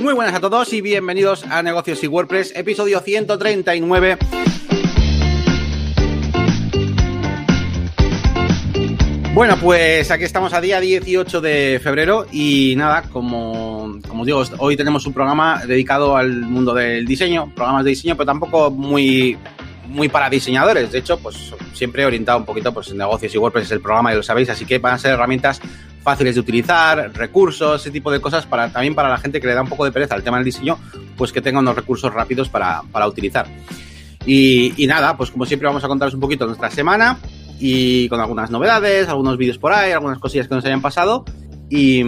Muy buenas a todos y bienvenidos a Negocios y WordPress, episodio 139. Bueno, pues aquí estamos a día 18 de febrero y nada, como, como digo, hoy tenemos un programa dedicado al mundo del diseño, programas de diseño, pero tampoco muy, muy para diseñadores. De hecho, pues siempre orientado un poquito pues, en negocios y WordPress es el programa, y lo sabéis, así que van a ser herramientas fáciles de utilizar, recursos, ese tipo de cosas, para también para la gente que le da un poco de pereza al tema del diseño, pues que tenga unos recursos rápidos para, para utilizar. Y, y, nada, pues como siempre vamos a contaros un poquito nuestra semana y con algunas novedades, algunos vídeos por ahí, algunas cosillas que nos hayan pasado. Y,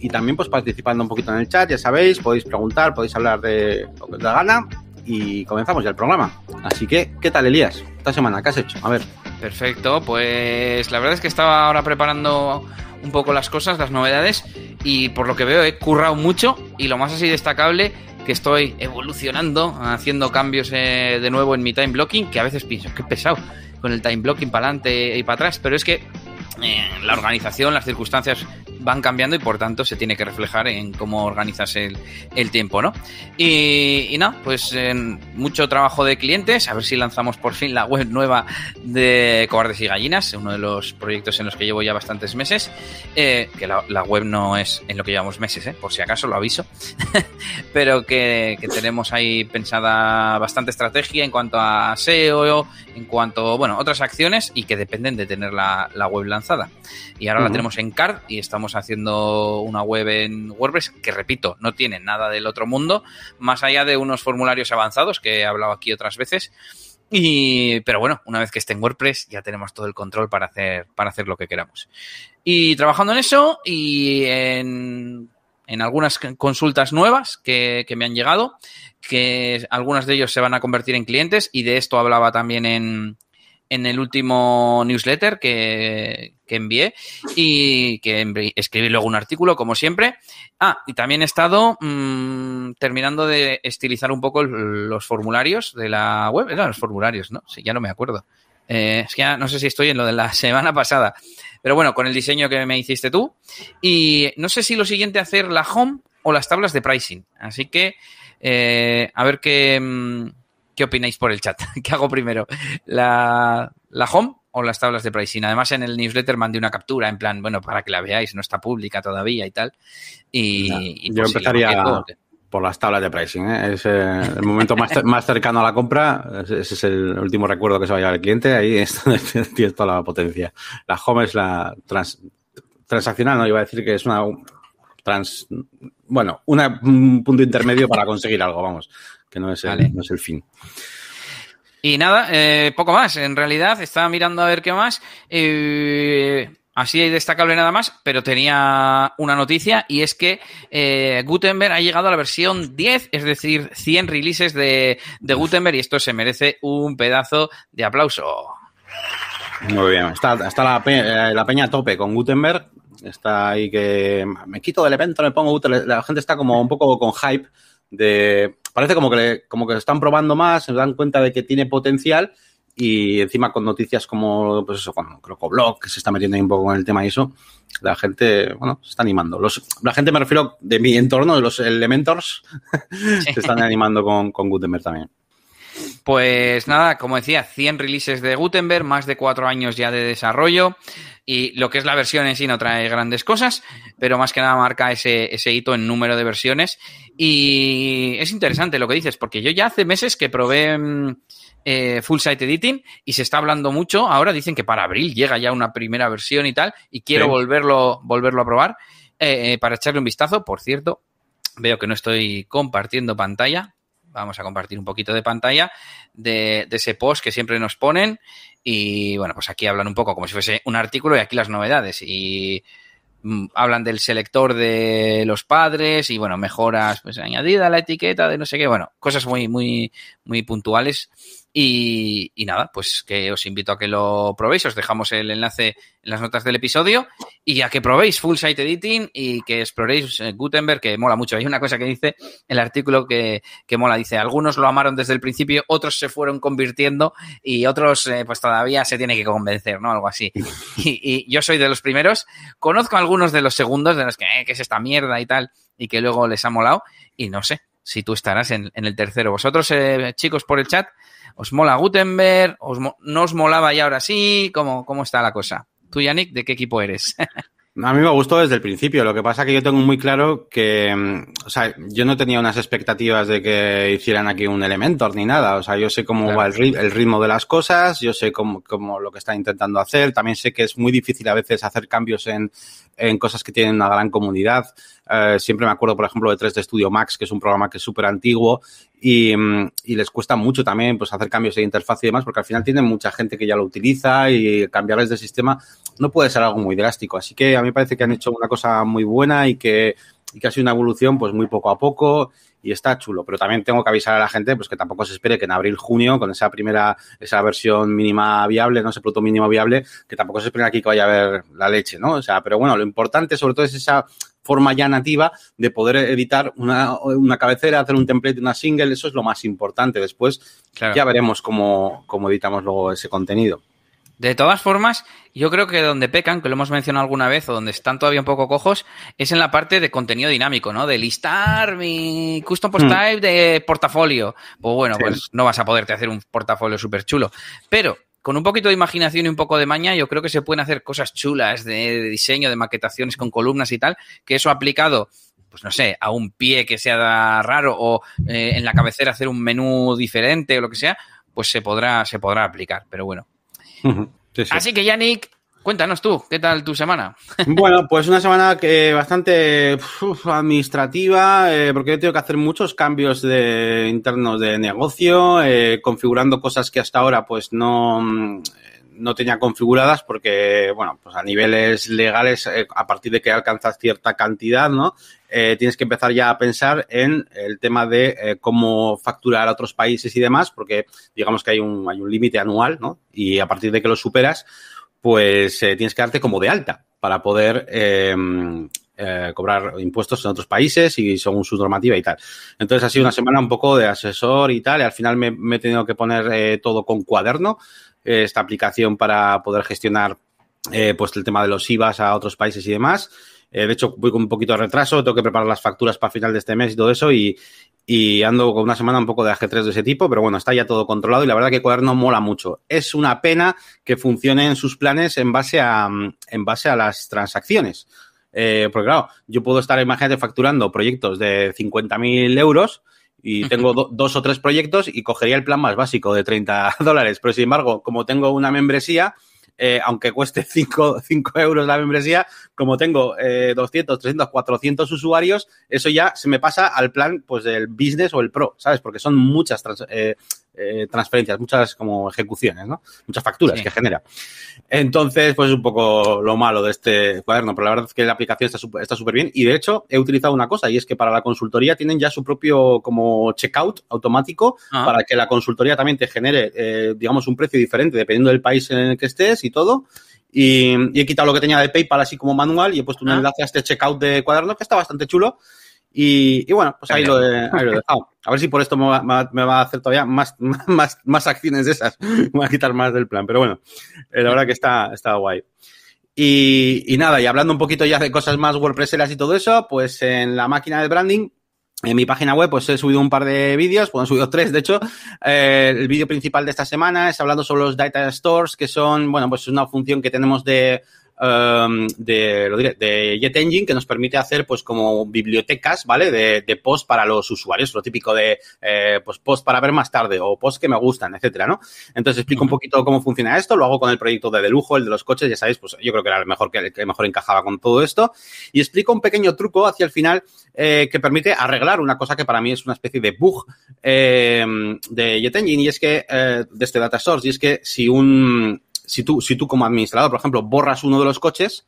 y, también pues participando un poquito en el chat, ya sabéis, podéis preguntar, podéis hablar de lo que os da gana y comenzamos ya el programa. Así que, ¿qué tal Elías? Esta semana, ¿qué has hecho? A ver. Perfecto, pues la verdad es que estaba ahora preparando un poco las cosas, las novedades, y por lo que veo he currado mucho y lo más así destacable que estoy evolucionando, haciendo cambios eh, de nuevo en mi time blocking, que a veces pienso, qué pesado con el time blocking para adelante y para atrás, pero es que eh, la organización, las circunstancias van cambiando y por tanto se tiene que reflejar en cómo organizas el, el tiempo, ¿no? Y, y no, pues mucho trabajo de clientes, a ver si lanzamos por fin la web nueva de Cobardes y Gallinas, uno de los proyectos en los que llevo ya bastantes meses, eh, que la, la, web no es en lo que llevamos meses, ¿eh? por si acaso lo aviso, pero que, que, tenemos ahí pensada bastante estrategia en cuanto a SEO, en cuanto, bueno, otras acciones y que dependen de tener la, la web lanzada. Y ahora uh -huh. la tenemos en CARD y estamos haciendo una web en WordPress que, repito, no tiene nada del otro mundo, más allá de unos formularios avanzados que he hablado aquí otras veces. Y, pero bueno, una vez que esté en WordPress ya tenemos todo el control para hacer, para hacer lo que queramos. Y trabajando en eso y en, en algunas consultas nuevas que, que me han llegado, que algunas de ellos se van a convertir en clientes y de esto hablaba también en, en el último newsletter que, que envié y que escribí luego un artículo, como siempre. Ah, y también he estado mmm, terminando de estilizar un poco los formularios de la web. Los formularios, ¿no? Sí, ya no me acuerdo. Eh, es que ya no sé si estoy en lo de la semana pasada. Pero bueno, con el diseño que me hiciste tú. Y no sé si lo siguiente hacer la home o las tablas de pricing. Así que, eh, a ver qué... ¿Qué opináis por el chat? ¿Qué hago primero? ¿La, ¿La, home o las tablas de pricing? Además, en el newsletter mandé una captura en plan, bueno, para que la veáis, no está pública todavía y tal. Y, y yo empezaría por las tablas de pricing. ¿eh? Es eh, el momento más, más cercano a la compra. Ese es el último recuerdo que se va a llevar el cliente. Ahí es donde tiene toda la potencia. La home es la trans, transaccional, ¿no? Yo iba a decir que es una trans, bueno, una, un punto intermedio para conseguir algo, vamos que no es el, vale. no es el fin. Y nada, eh, poco más. En realidad, estaba mirando a ver qué más. Eh, así destacable nada más, pero tenía una noticia y es que eh, Gutenberg ha llegado a la versión 10, es decir, 100 releases de, de Gutenberg y esto se merece un pedazo de aplauso. Muy bien, está, está la, la peña a tope con Gutenberg. Está ahí que me quito del evento, me pongo Gutenberg. La gente está como un poco con hype de parece como que, le, como que están probando más, se dan cuenta de que tiene potencial y encima con noticias como, pues eso, con Crocoblog, que se está metiendo ahí un poco con el tema y eso, la gente, bueno, se está animando. Los, la gente me refiero de mi entorno, de los elementors, se están animando con, con Gutenberg también. Pues nada, como decía, 100 releases de Gutenberg, más de cuatro años ya de desarrollo. Y lo que es la versión en sí no trae grandes cosas, pero más que nada marca ese, ese hito en número de versiones. Y es interesante lo que dices, porque yo ya hace meses que probé eh, Full Site Editing y se está hablando mucho. Ahora dicen que para abril llega ya una primera versión y tal, y quiero sí. volverlo, volverlo a probar eh, para echarle un vistazo. Por cierto, veo que no estoy compartiendo pantalla. Vamos a compartir un poquito de pantalla de, ese post que siempre nos ponen. Y bueno, pues aquí hablan un poco como si fuese un artículo y aquí las novedades. Y mmm, hablan del selector de los padres y bueno, mejoras pues añadida a la etiqueta de no sé qué. Bueno, cosas muy, muy, muy puntuales Y, y, nada, pues que os invito a que lo probéis. Os dejamos el enlace en las notas del episodio y a que probéis Full Site Editing y que exploréis eh, Gutenberg, que mola mucho. Hay una cosa que dice el artículo que, que mola. Dice, algunos lo amaron desde el principio, otros se fueron convirtiendo y otros eh, pues todavía se tiene que convencer, ¿no? Algo así. Y, yo soy de los primeros. Conozco a algunos de los segundos, de los que, eh, ¿qué es esta mierda y tal? Y que luego les ha molado. Y no sé si tú estarás en, en el tercero. Vosotros, eh, chicos, por el chat, ¿Os mola Gutenberg? ¿Os mo ¿No os molaba y ahora sí? ¿Cómo, cómo está la cosa? Tú, Yannick, ¿de qué equipo eres? A mí me gustó desde el principio. Lo que pasa es que yo tengo muy claro que, o sea, yo no tenía unas expectativas de que hicieran aquí un Elementor ni nada. O sea, yo sé cómo claro. va el, rit el, ritmo de las cosas, yo sé cómo, cómo, lo que está intentando hacer. También sé que es muy difícil a veces hacer cambios en, en cosas que tienen una gran comunidad. Uh, siempre me acuerdo, por ejemplo, de 3D Studio Max, que es un programa que es súper antiguo y, y, les cuesta mucho también pues, hacer cambios de interfaz y demás, porque al final tienen mucha gente que ya lo utiliza y cambiarles de sistema no puede ser algo muy drástico. Así que a mí me parece que han hecho una cosa muy buena y que, y que ha sido una evolución pues muy poco a poco y está chulo. Pero también tengo que avisar a la gente pues que tampoco se espere que en abril, junio, con esa primera, esa versión mínima viable, no ese producto mínimo viable, que tampoco se espere aquí que vaya a haber la leche, ¿no? O sea, pero bueno, lo importante sobre todo es esa forma ya nativa de poder editar una, una cabecera, hacer un template, una single, eso es lo más importante. Después claro. ya veremos cómo, cómo editamos luego ese contenido. De todas formas, yo creo que donde pecan, que lo hemos mencionado alguna vez, o donde están todavía un poco cojos, es en la parte de contenido dinámico, ¿no? De listar mi custom post type mm. de portafolio. Pues bueno, sí. pues no vas a poderte hacer un portafolio súper chulo. Pero con un poquito de imaginación y un poco de maña, yo creo que se pueden hacer cosas chulas de, de diseño, de maquetaciones con columnas y tal, que eso aplicado pues no sé, a un pie que sea raro o eh, en la cabecera hacer un menú diferente o lo que sea, pues se podrá, se podrá aplicar. Pero bueno, Sí, sí. Así que, Yannick, cuéntanos tú, ¿qué tal tu semana? Bueno, pues una semana que bastante administrativa, eh, porque he tenido que hacer muchos cambios de, internos de negocio, eh, configurando cosas que hasta ahora pues no, no tenía configuradas porque, bueno, pues a niveles legales, eh, a partir de que alcanzas cierta cantidad, ¿no? Tienes que empezar ya a pensar en el tema de cómo facturar a otros países y demás, porque digamos que hay un, hay un límite anual, ¿no? Y a partir de que lo superas, pues eh, tienes que darte como de alta para poder eh, eh, cobrar impuestos en otros países y según su normativa y tal. Entonces ha sido una semana un poco de asesor y tal, y al final me, me he tenido que poner todo con cuaderno, esta aplicación para poder gestionar pues el tema de los IVAs a otros países y demás. Eh, de hecho, voy con un poquito de retraso, tengo que preparar las facturas para final de este mes y todo eso, y, y ando con una semana un poco de AG3 de ese tipo, pero bueno, está ya todo controlado y la verdad que Cuaderno mola mucho. Es una pena que funcione en sus planes en base a, en base a las transacciones. Eh, porque claro, yo puedo estar, imagínate, facturando proyectos de 50.000 euros y tengo do, dos o tres proyectos y cogería el plan más básico de 30 dólares. Pero sin embargo, como tengo una membresía, eh, aunque cueste 5 euros la membresía, como tengo eh, 200, 300, 400 usuarios, eso ya se me pasa al plan pues del business o el pro, ¿sabes? Porque son muchas eh, eh, transferencias, muchas como ejecuciones, ¿no? Muchas facturas sí. que genera. Entonces, pues es un poco lo malo de este cuaderno, pero la verdad es que la aplicación está súper bien y de hecho he utilizado una cosa y es que para la consultoría tienen ya su propio como checkout automático ah. para que la consultoría también te genere, eh, digamos, un precio diferente dependiendo del país en el que estés y todo. Y, y, he quitado lo que tenía de PayPal así como manual y he puesto un ah. enlace a este checkout de cuaderno que está bastante chulo y, y bueno, pues ahí lo, ahí lo, he, dejado. A ver si por esto me va, me va, a hacer todavía más, más, más acciones de esas. Me va a quitar más del plan. Pero bueno, eh, la verdad que está, está guay. Y, y nada, y hablando un poquito ya de cosas más WordPresseras y todo eso, pues en la máquina de branding, en mi página web pues he subido un par de vídeos, pues he subido tres de hecho. Eh, el vídeo principal de esta semana es hablando sobre los data stores, que son, bueno, pues es una función que tenemos de um, de, lo diré, de Jet Engine que nos permite hacer pues como bibliotecas, ¿vale? De, de post para los usuarios, lo típico de eh, pues post para ver más tarde o post que me gustan, etcétera, ¿no? Entonces explico un poquito cómo funciona esto, lo hago con el proyecto de, de lujo, el de los coches, ya sabéis, pues yo creo que era el mejor que, el que mejor encajaba con todo esto y explico un pequeño truco hacia el final eh, que permite arreglar una cosa que para mí es una especie de bug eh, de Jet Engine y es que eh, de este data source y es que si un si tú, si tú como administrador, por ejemplo, borras uno de los coches,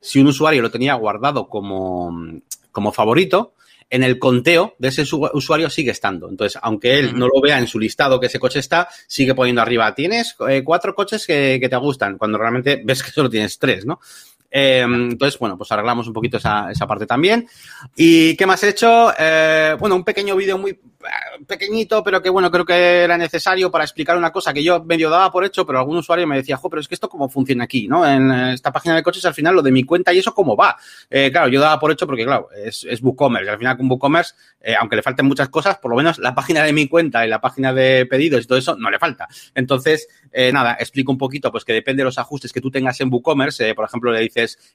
si un usuario lo tenía guardado como, como favorito, en el conteo de ese usuario sigue estando. Entonces, aunque él no lo vea en su listado que ese coche está, sigue poniendo arriba, tienes eh, cuatro coches que, que, te gustan, cuando realmente ves que solo tienes tres, ¿no? Eh, entonces, bueno, pues arreglamos un poquito esa, esa parte también. ¿Y qué más he hecho? Eh, bueno, un pequeño vídeo muy eh, pequeñito, pero que bueno, creo que era necesario para explicar una cosa que yo medio daba por hecho, pero algún usuario me decía, jo, pero es que esto cómo funciona aquí, ¿no? En esta página de coches, al final, lo de mi cuenta y eso cómo va. Eh, claro, yo daba por hecho porque, claro, es, es WooCommerce. Y al final, con WooCommerce, aunque le falten muchas cosas, por lo menos la página de mi cuenta y la página de pedidos y todo eso no le falta. Entonces, nada, explico un poquito, pues que depende de los ajustes que tú tengas en WooCommerce. Por ejemplo, le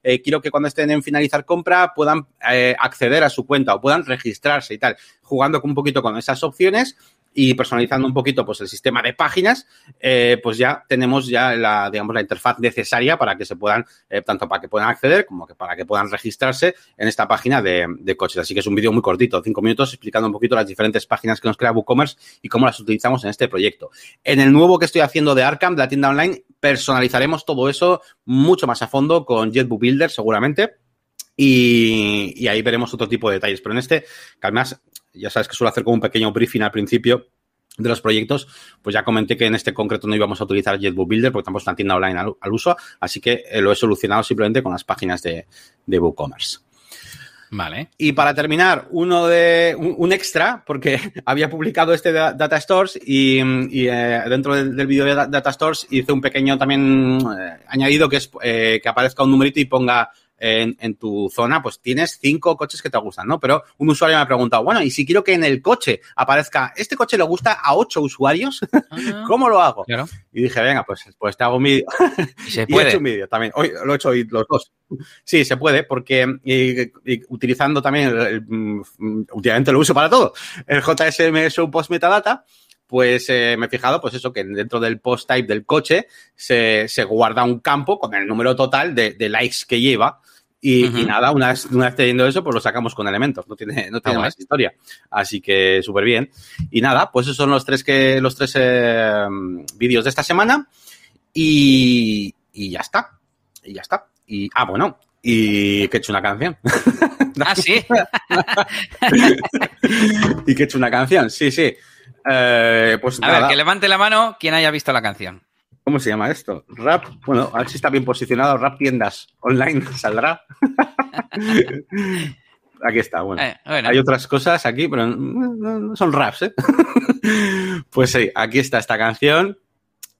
eh, quiero que cuando estén en finalizar compra puedan eh, acceder a su cuenta o puedan registrarse y tal, jugando un poquito con esas opciones y personalizando un poquito pues el sistema de páginas, eh, pues ya tenemos ya la, digamos, la interfaz necesaria para que se puedan, tanto para que puedan acceder como que para que puedan registrarse en esta página de, de coches. Así que es un vídeo muy cortito, cinco minutos, explicando un poquito las diferentes páginas que nos crea WooCommerce y cómo las utilizamos en este proyecto. En el nuevo que estoy haciendo de Arkham, de la tienda online, personalizaremos todo eso mucho más a fondo con JetBook Builder seguramente. Y, ahí veremos otro tipo de detalles. Pero en este, que además ya sabes que suelo hacer como un pequeño briefing al principio de los proyectos, pues ya comenté que en este concreto no íbamos a utilizar JetBook Builder porque estamos una tienda online al, al uso, así que eh, lo he solucionado simplemente con las páginas de, de WooCommerce. Vale. Y para terminar, uno de un, extra, porque había publicado este Data Stores y, y eh, dentro del, del vídeo de Data Stores hice un pequeño también eh, añadido que es eh, que aparezca un numerito y ponga en, en, tu zona, pues tienes cinco coches que te gustan, ¿no? Pero un usuario me ha preguntado, bueno, y si quiero que en el coche aparezca, este coche le gusta a ocho usuarios. ¿cómo lo hago? Claro. Y dije, venga, pues, pues te hago un vídeo. Y se puede. y he hecho un vídeo también. Hoy lo he hecho hoy los dos. Sí, se puede, porque y, y, utilizando también, el, el, últimamente lo uso para todo, el JSM Show Post Metadata, pues eh, me he fijado, pues eso, que dentro del post type del coche se, se guarda un campo con el número total de, de likes que lleva. Y, uh -huh. y, nada, una vez, una vez teniendo eso, pues lo sacamos con elementos, no tiene, no tiene ah, más historia. Así que súper bien. Y nada, pues esos son los tres que, los tres eh, vídeos de esta semana. Y, y ya está. Y ya está. Y, ah, bueno, y que he hecho una canción. ah, sí. y que he hecho una canción, sí, sí. Eh, pues a nada. ver, que levante la mano quien haya visto la canción. ¿Cómo se llama esto? Rap. Bueno, a ver si está bien posicionado. Rap tiendas online saldrá. aquí está, bueno. Eh, bueno. Hay otras cosas aquí, pero no son raps, ¿eh? pues sí, aquí está esta canción.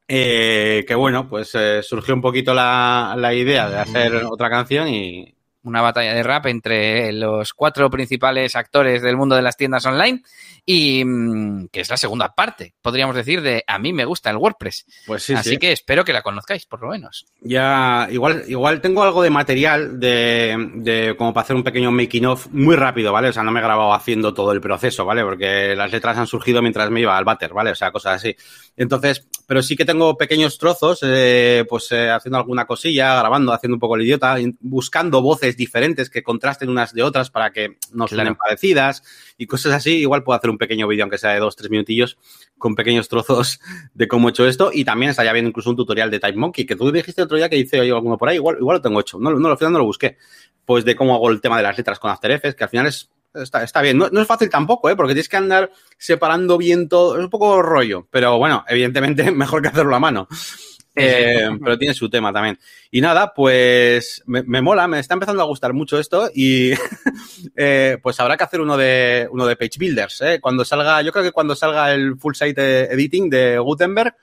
Eh, que bueno, pues eh, surgió un poquito la, la idea de hacer otra canción y, una batalla de rap entre los cuatro principales actores del mundo de las tiendas online y mm, que es la segunda parte, podríamos decir, de a mí me gusta el WordPress. Pues sí, Así sí. que espero que la conozcáis, por lo menos. Ya, igual, igual tengo algo de material de, de como para hacer un pequeño making of muy rápido, ¿vale? O sea, no me he grabado haciendo todo el proceso, ¿vale? Porque las letras han surgido mientras me iba al váter, ¿vale? O sea, cosas así. Entonces, pero sí que tengo pequeños trozos, eh, pues eh, haciendo alguna cosilla, grabando, haciendo un poco el idiota, buscando voces diferentes que contrasten unas de otras para que no claro. parecidas y cosas así. Igual puedo hacer un pequeño vídeo, aunque sea de dos, tres minutillos, con pequeños trozos de cómo he hecho esto. Y también estaría bien incluso un tutorial de Type Monkey, que tú dijiste otro día que hice yo alguno por ahí, igual, igual lo tengo hecho. No, no, al final no lo busqué. Pues de cómo hago el tema de las letras con After Effects, que al final es Está, está, bien. No, no, es fácil tampoco, ¿eh? Porque tienes que andar separando bien todo. Es un poco rollo. Pero bueno, evidentemente mejor que hacerlo a mano. Eh, pero tiene su tema también. Y nada, pues me, me, mola, me está empezando a gustar mucho esto y eh, pues habrá que hacer uno de uno de Page Builders. ¿eh? Cuando salga, yo creo que cuando salga el Full Site Editing de Gutenberg,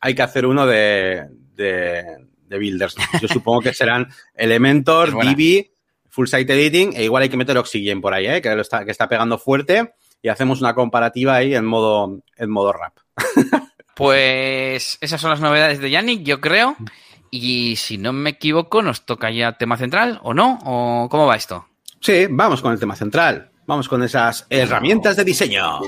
hay que hacer uno de, de, de Builders. Yo supongo que serán Elementor, Divi, Full Site Editing e igual hay que meter Oxygen por ahí, ¿eh? que, lo está, que está pegando fuerte y hacemos una comparativa ahí en modo, en modo rap. Pues esas son las novedades de Yannick, yo creo. Y si no me equivoco, nos toca ya tema central, ¿o no? ¿O cómo va esto? Sí, vamos con el tema central. Vamos con esas herramientas de diseño.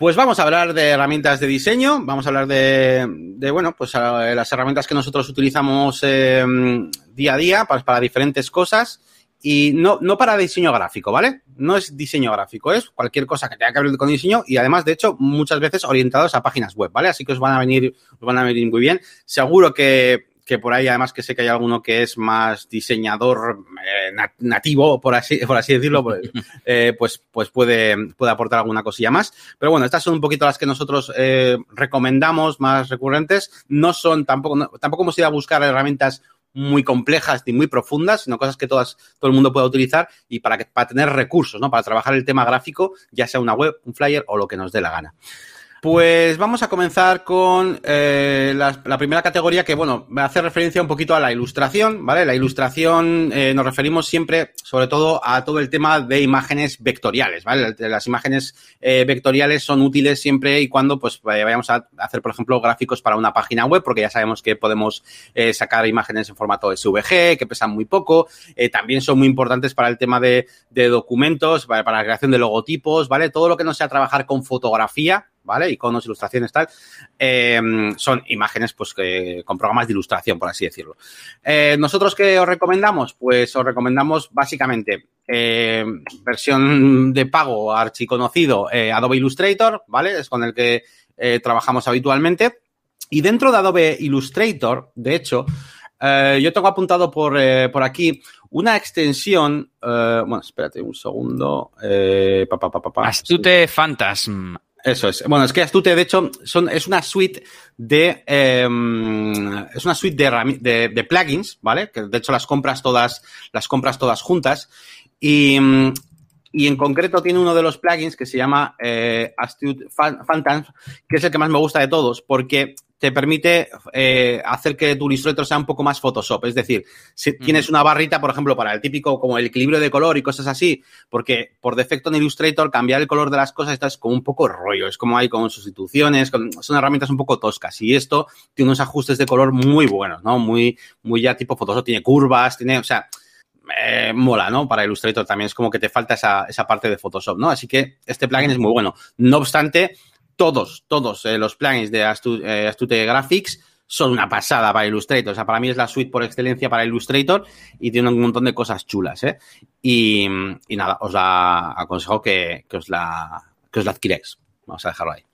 Pues vamos a hablar de herramientas de diseño, vamos a hablar de, de bueno, pues las herramientas que nosotros utilizamos eh, día a día para, para diferentes cosas y no, no para diseño gráfico, ¿vale? No es diseño gráfico, es cualquier cosa que tenga que ver con diseño y además, de hecho, muchas veces orientados a páginas web, ¿vale? Así que os van a venir, os van a venir muy bien. Seguro que, que por ahí, además que sé que hay alguno que es más diseñador nativo, por así, por así decirlo, pues, pues, pues, puede, puede aportar alguna cosilla más. Pero bueno, estas son un poquito las que nosotros recomendamos más recurrentes. No son tampoco, tampoco hemos ido a buscar herramientas muy complejas ni muy profundas, sino cosas que todas, todo el mundo pueda utilizar y para, que, para tener recursos, ¿no? Para trabajar el tema gráfico, ya sea una web, un flyer o lo que nos dé la gana. Pues vamos a comenzar con eh, la, primera categoría que, bueno, me hace referencia un poquito a la ilustración, ¿vale? La ilustración eh, nos referimos siempre, sobre todo, a todo el tema de imágenes vectoriales, ¿vale? Las imágenes eh, vectoriales son útiles siempre y cuando, pues, vayamos a hacer, por ejemplo, gráficos para una página web, porque ya sabemos que podemos sacar imágenes en formato SVG, que pesan muy poco. también son muy importantes para el tema de, documentos, para la creación de logotipos, ¿vale? Todo lo que no sea trabajar con fotografía, ¿vale? Iconos, ilustraciones, tal. Eh, son imágenes, pues, que, con programas de ilustración, por así decirlo. Eh, ¿Nosotros qué os recomendamos? Pues os recomendamos básicamente eh, versión de pago archiconocido Adobe Illustrator, ¿vale? Es con el que trabajamos habitualmente. Y dentro de Adobe Illustrator, de hecho, yo tengo apuntado por, por aquí una extensión. bueno, espérate un segundo. Astute Phantasm. Eso es. Bueno, es que Astute, de hecho, son, es una suite de. Em, es una suite de, de, plugins, ¿vale? Que de hecho las compras todas, las compras todas juntas. Y, y en concreto tiene uno de los plugins que se llama eh, Astute Phantom, que es el que más me gusta de todos, porque te permite eh, hacer que tu Illustrator sea un poco más Photoshop. Es decir, si tienes una barrita, por ejemplo, para el típico como el equilibrio de color y cosas así, porque por defecto en Illustrator cambiar el color de las cosas está es como un poco rollo. Es como hay con sustituciones, son herramientas un poco toscas. Y esto tiene unos ajustes de color muy buenos, ¿no? Muy, muy ya tipo Photoshop, tiene curvas, tiene, o sea, eh, mola, ¿no? Para Illustrator también es como que te falta esa, esa parte de Photoshop, ¿no? Así que este plugin es muy bueno. No obstante, todos, todos eh, los plugins de eh, Astute, Graphics son una pasada para Illustrator. O sea, para mí es la suite por excelencia para Illustrator y tiene un montón de cosas chulas, ¿eh? Y, nada, os la aconsejo que, os la, que os la adquiráis. Vamos a dejarlo ahí.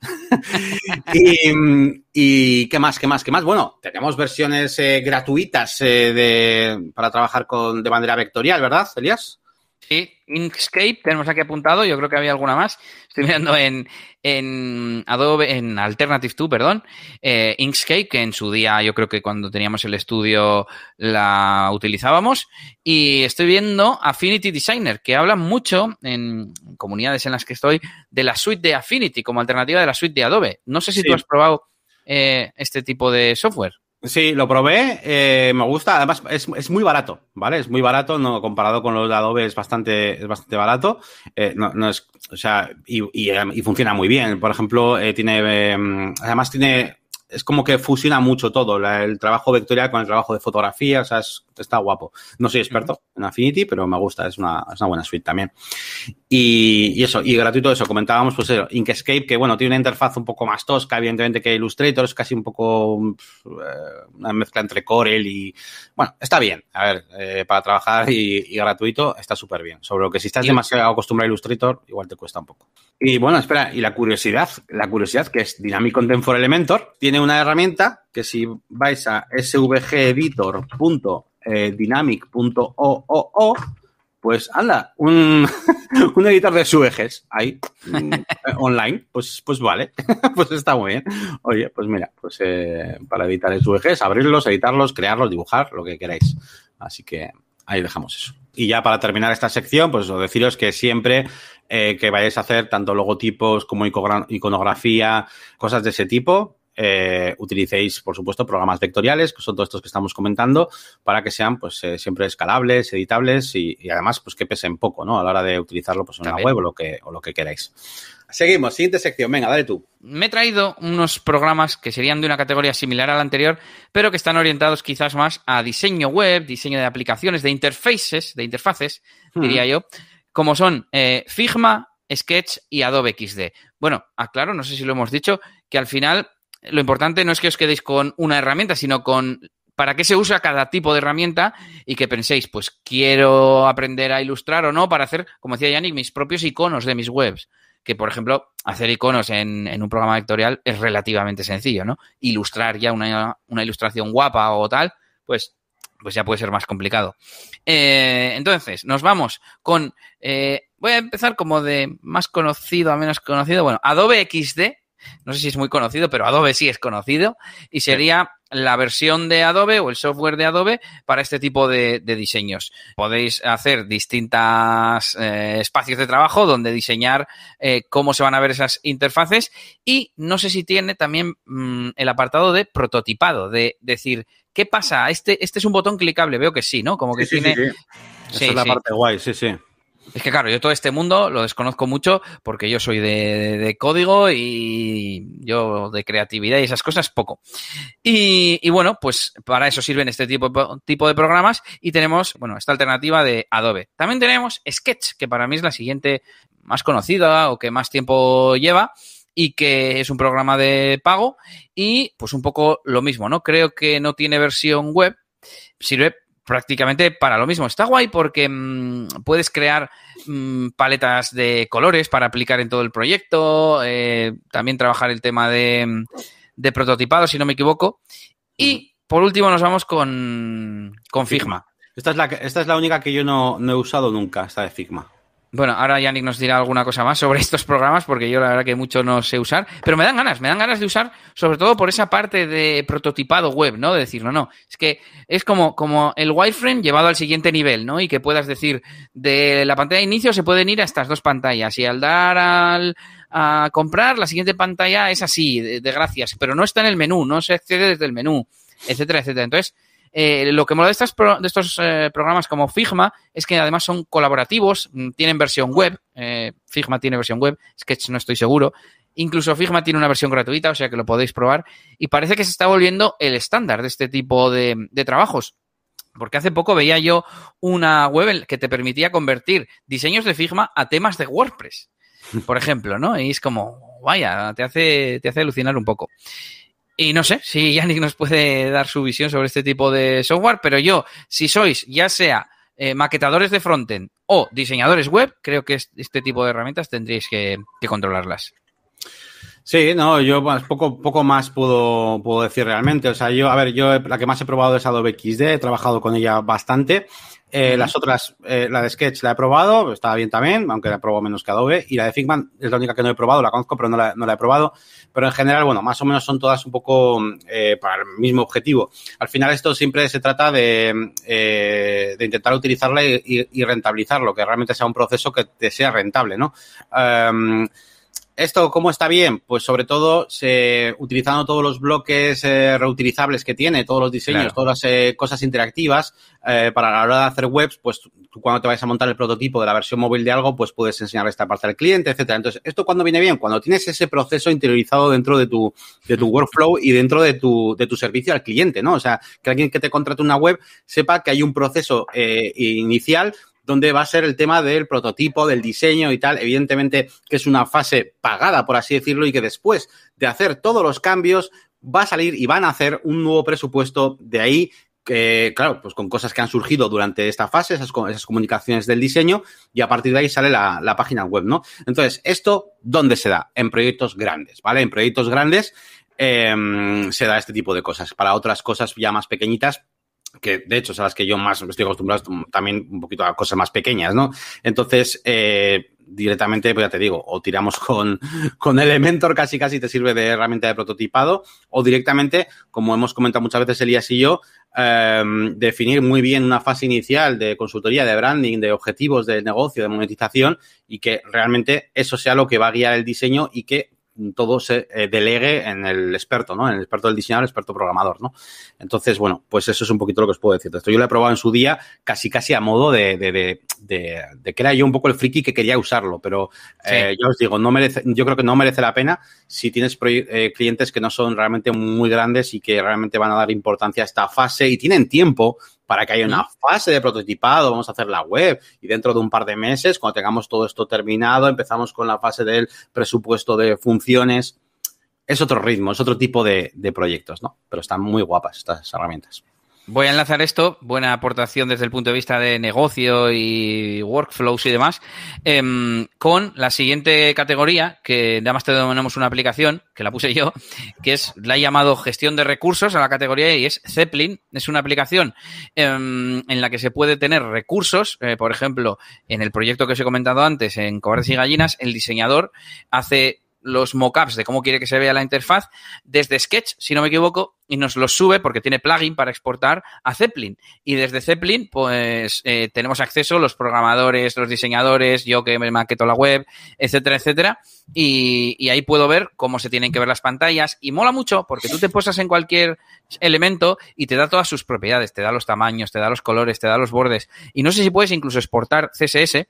y, qué más, qué más, qué más. Bueno, tenemos versiones eh, gratuitas de, para trabajar con, de manera vectorial, ¿verdad, Elías? Sí, Inkscape tenemos aquí apuntado, yo creo que había alguna más. Estoy mirando en, en Adobe, en Alternative 2, perdón, eh, Inkscape, que en su día yo creo que cuando teníamos el estudio la utilizábamos. Y estoy viendo Affinity Designer, que habla mucho en comunidades en las que estoy de la suite de Affinity como alternativa de la suite de Adobe. No sé si tú has probado eh, este tipo de software. Sí, lo probé, eh, me gusta, además es, es, muy barato, ¿vale? Es muy barato, no comparado con los de Adobe es bastante, es bastante barato, eh, no, no, es, o sea, y, y, funciona muy bien. Por ejemplo, eh, tiene, eh, además tiene es como que fusiona mucho todo, el trabajo vectorial con el trabajo de fotografía, o sea, está guapo. No soy experto en Affinity, pero me gusta, es una, es una buena suite también. Y, eso, y gratuito eso, comentábamos, pues eso, Inkscape, que bueno, tiene una interfaz un poco más tosca, evidentemente, que Illustrator, es casi un poco eh, una mezcla entre Corel y, bueno, está bien, a ver, eh, para trabajar y, gratuito está súper bien. Sobre lo que si estás demasiado acostumbrado a Illustrator, igual te cuesta un poco. Y bueno, espera, y la curiosidad, la curiosidad que es Dynamic Content for Elementor, tiene una herramienta que si vais a svgeditor.dynamic.oo, pues anda, un, un editor de SVGs ahí, mm, online, pues, pues vale, pues está muy bien. Oye, pues mira, pues eh, para editar SVGs, abrirlos, editarlos, crearlos, dibujar, lo que queráis. Así que ahí dejamos eso. Y ya para terminar esta sección, pues deciros que siempre eh, que vayáis a hacer tanto logotipos como iconografía, cosas de ese tipo, eh, utilicéis, por supuesto, programas vectoriales, que son todos estos que estamos comentando, para que sean, pues, eh, siempre escalables, editables y, además, pues, que pesen poco, ¿no? A la hora de utilizarlo, pues, en una web o lo que, o lo que queráis. Seguimos, siguiente sección. Venga, dale tú. Me he traído unos programas que serían de una categoría similar a la anterior, pero que están orientados quizás más a diseño web, diseño de aplicaciones, de interfaces, de interfaces, hmm. diría yo, como son eh, Figma, Sketch y Adobe XD. Bueno, aclaro, no sé si lo hemos dicho, que al final lo importante no es que os quedéis con una herramienta, sino con para qué se usa cada tipo de herramienta y que penséis, pues quiero aprender a ilustrar o no para hacer, como decía Yannick, mis propios iconos de mis webs. Que, por ejemplo, hacer iconos en, en un programa vectorial es relativamente sencillo, ¿no? Ilustrar ya una, una ilustración guapa o tal, pues pues ya puede ser más complicado. Eh, entonces, nos vamos con, eh, voy a empezar como de más conocido a menos conocido, bueno, Adobe XD, no sé si es muy conocido, pero Adobe sí es conocido, y sería la versión de Adobe o el software de Adobe para este tipo de, diseños. Podéis hacer distintos eh, espacios de trabajo donde diseñar eh, cómo se van a ver esas interfaces y no sé si tiene también mm, el apartado de prototipado, de decir, ¿qué pasa? Este, este es un botón clicable, veo que sí, ¿no? Como que tiene... Sí, Esa es la parte guay, sí, sí. Es que claro, yo todo este mundo lo desconozco mucho porque yo soy de, código y yo de creatividad y esas cosas poco. Y, bueno, pues para eso sirven este tipo, tipo de programas y tenemos, bueno, esta alternativa de Adobe. También tenemos Sketch, que para mí es la siguiente más conocida o que más tiempo lleva y que es un programa de pago y pues un poco lo mismo, ¿no? Creo que no tiene versión web, sirve prácticamente para lo mismo. Está guay porque mm, puedes crear mm, paletas de colores para aplicar en todo el proyecto, eh, también trabajar el tema de, de, prototipado, si no me equivoco. Y por último nos vamos con, con Figma. Esta es, la, esta es la única que yo no, no he usado nunca, esta de Figma. Bueno, ahora Yannick nos dirá alguna cosa más sobre estos programas, porque yo la verdad que mucho no sé usar, pero me dan ganas, me dan ganas de usar, sobre todo por esa parte de prototipado web, ¿no? De decir, no, no, es que es como, como el wireframe llevado al siguiente nivel, ¿no? Y que puedas decir, de la pantalla de inicio se pueden ir a estas dos pantallas, y al dar al, a comprar, la siguiente pantalla es así, de, de gracias, pero no está en el menú, no se accede desde el menú, etcétera, etcétera. Entonces, eh, lo que mola de, estos eh, programas como Figma es que además son colaborativos, mm, tienen versión web, eh, Figma tiene versión web, Sketch no estoy seguro, incluso Figma tiene una versión gratuita, o sea que lo podéis probar, y parece que se está volviendo el estándar de este tipo de, trabajos. Porque hace poco veía yo una web que te permitía convertir diseños de Figma a temas de WordPress, por ejemplo, ¿no? Y es como, vaya, te hace, te hace alucinar un poco. Y no sé si Yannick nos puede dar su visión sobre este tipo de software, pero yo, si sois ya sea eh, maquetadores de frontend o diseñadores web, creo que este tipo de herramientas tendréis que, controlarlas. Sí, no, yo poco, poco más puedo, puedo decir realmente. O sea, yo, a ver, yo la que más he probado es Adobe XD, he trabajado con ella bastante. Eh, las otras, eh, la de Sketch la he probado, estaba bien también, aunque la he probado menos que Adobe. Y la de Figma es la única que no he probado, la conozco, pero no la, no la he probado. Pero en general, bueno, más o menos son todas un poco eh, para el mismo objetivo. Al final esto siempre se trata de, de intentar utilizarla y, y, rentabilizarlo, que realmente sea un proceso que te sea rentable, ¿no? Um, ¿Esto cómo está bien? Pues sobre todo se, utilizando todos los bloques eh, reutilizables que tiene, todos los diseños, todas las eh, cosas interactivas, eh, para la hora de hacer webs, pues tú cuando te vayas a montar el prototipo de la versión móvil de algo, pues puedes enseñar esta parte al cliente, etcétera. Entonces, ¿esto cuando viene bien? Cuando tienes ese proceso interiorizado dentro de tu, de tu workflow y dentro de tu, de tu servicio al cliente, ¿no? O sea, que alguien que te contrate una web sepa que hay un proceso inicial donde va a ser el tema del prototipo, del diseño y tal. Evidentemente que es una fase pagada, por así decirlo, y que después de hacer todos los cambios va a salir y van a hacer un nuevo presupuesto de ahí que, claro, pues con cosas que han surgido durante esta fase, esas, comunicaciones del diseño, y a partir de ahí sale la, página web, ¿no? Entonces, ¿esto dónde se da? En proyectos grandes, ¿vale? En proyectos grandes eh, se da este tipo de cosas. Para otras cosas ya más pequeñitas, que de hecho sabes que yo más estoy acostumbrado también un poquito a cosas más pequeñas, ¿no? Entonces, eh, directamente, pues ya te digo, o tiramos con, con Elementor, casi casi te sirve de herramienta de prototipado, o directamente, como hemos comentado muchas veces Elías y yo, eh, definir muy bien una fase inicial de consultoría, de branding, de objetivos de negocio, de monetización, y que realmente eso sea lo que va a guiar el diseño y que todo se eh, delegue en el experto, ¿no? En el experto del diseñador, el experto programador, ¿no? Entonces, bueno, pues eso es un poquito lo que os puedo decir. Esto yo lo he probado en su día casi casi a modo de, de, de, de, que era yo un poco el friki que quería usarlo, pero eh, ya os digo, no merece, yo creo que no merece la pena si tienes eh, clientes que no son realmente muy grandes y que realmente van a dar importancia a esta fase y tienen tiempo para que haya una fase de prototipado, vamos a hacer la web y dentro de un par de meses, cuando tengamos todo esto terminado, empezamos con la fase del presupuesto de funciones. Es otro ritmo, es otro tipo de, proyectos, ¿no? Pero están muy guapas estas herramientas. Voy a enlazar esto, buena aportación desde el punto de vista de negocio y workflows y demás, em, con la siguiente categoría, que nada más tenemos una aplicación, que la puse yo, que es, la he llamado gestión de recursos a la categoría y es Zeppelin. Es una aplicación em, en la que se puede tener recursos, eh, por ejemplo, en el proyecto que os he comentado antes, en Cobardes y Gallinas, el diseñador hace los mockups de cómo quiere que se vea la interfaz desde Sketch, si no me equivoco, y nos los sube porque tiene plugin para exportar a Zeppelin. Y desde Zeppelin, pues eh, tenemos acceso los programadores, los diseñadores, yo que me maqueto la web, etcétera, etcétera. Y, y, ahí puedo ver cómo se tienen que ver las pantallas. Y mola mucho porque tú te posas en cualquier elemento y te da todas sus propiedades. Te da los tamaños, te da los colores, te da los bordes. Y no sé si puedes incluso exportar CSS,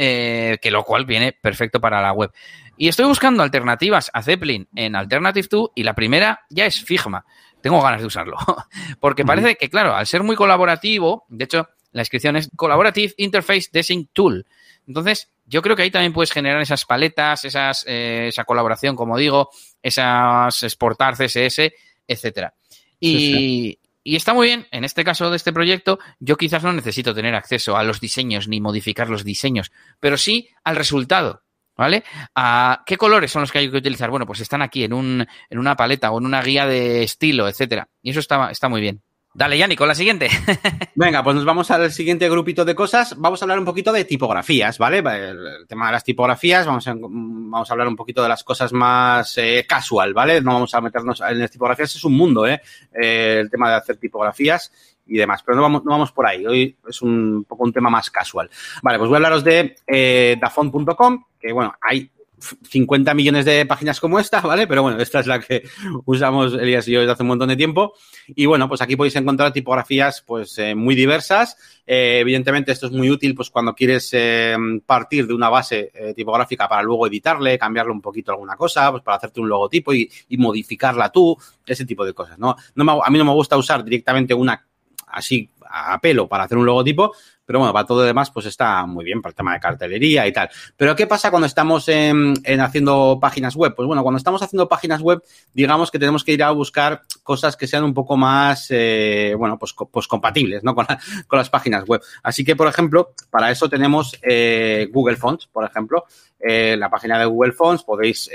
eh, que lo cual viene perfecto para la web. Y estoy buscando alternativas a Zeppelin en Alternative 2 y la primera ya es Figma. Tengo ganas de usarlo. Porque parece que, claro, al ser muy colaborativo, de hecho, la inscripción es Collaborative Interface Design Tool. Entonces, yo creo que ahí también puedes generar esas paletas, esas, eh, esa colaboración, como digo, esas exportar CSS, etcétera. Y, sí, sí. Y, está muy bien. En este caso de este proyecto, yo quizás no necesito tener acceso a los diseños ni modificar los diseños, pero sí al resultado. ¿Vale? ¿A ¿Qué colores son los que hay que utilizar? Bueno, pues están aquí en, un, en una paleta o en una guía de estilo, etcétera. Y eso está, está muy bien. Dale, Yanni, con la siguiente. Venga, pues nos vamos al siguiente grupito de cosas. Vamos a hablar un poquito de tipografías, ¿vale? El tema de las tipografías, vamos a, vamos a hablar un poquito de las cosas más eh, casual, ¿vale? No vamos a meternos en las tipografías, es un mundo, ¿eh? eh el tema de hacer tipografías y demás, pero no vamos, no vamos por ahí. Hoy es un poco un tema más casual. Vale, pues voy a hablaros de eh, dafont.com, que bueno, hay 50 millones de páginas como esta, ¿vale? Pero bueno, esta es la que usamos Elías y yo desde hace un montón de tiempo. Y bueno, pues aquí podéis encontrar tipografías pues eh, muy diversas. Eh, evidentemente esto es muy útil pues cuando quieres eh, partir de una base tipográfica para luego editarle, cambiarle un poquito alguna cosa, pues para hacerte un logotipo y, y modificarla tú, ese tipo de cosas, ¿no? no me, a mí no me gusta usar directamente una así a pelo para hacer un logotipo, pero bueno, para todo lo demás, pues está muy bien para el tema de cartelería y tal. Pero ¿qué pasa cuando estamos en, en, haciendo páginas web? Pues bueno, cuando estamos haciendo páginas web, digamos que tenemos que ir a buscar cosas que sean un poco más, eh, bueno, pues, pues compatibles, ¿no? Con, la, con, las páginas web. Así que, por ejemplo, para eso tenemos eh, Google Fonts, por ejemplo. Eh, la página de Google Fonts podéis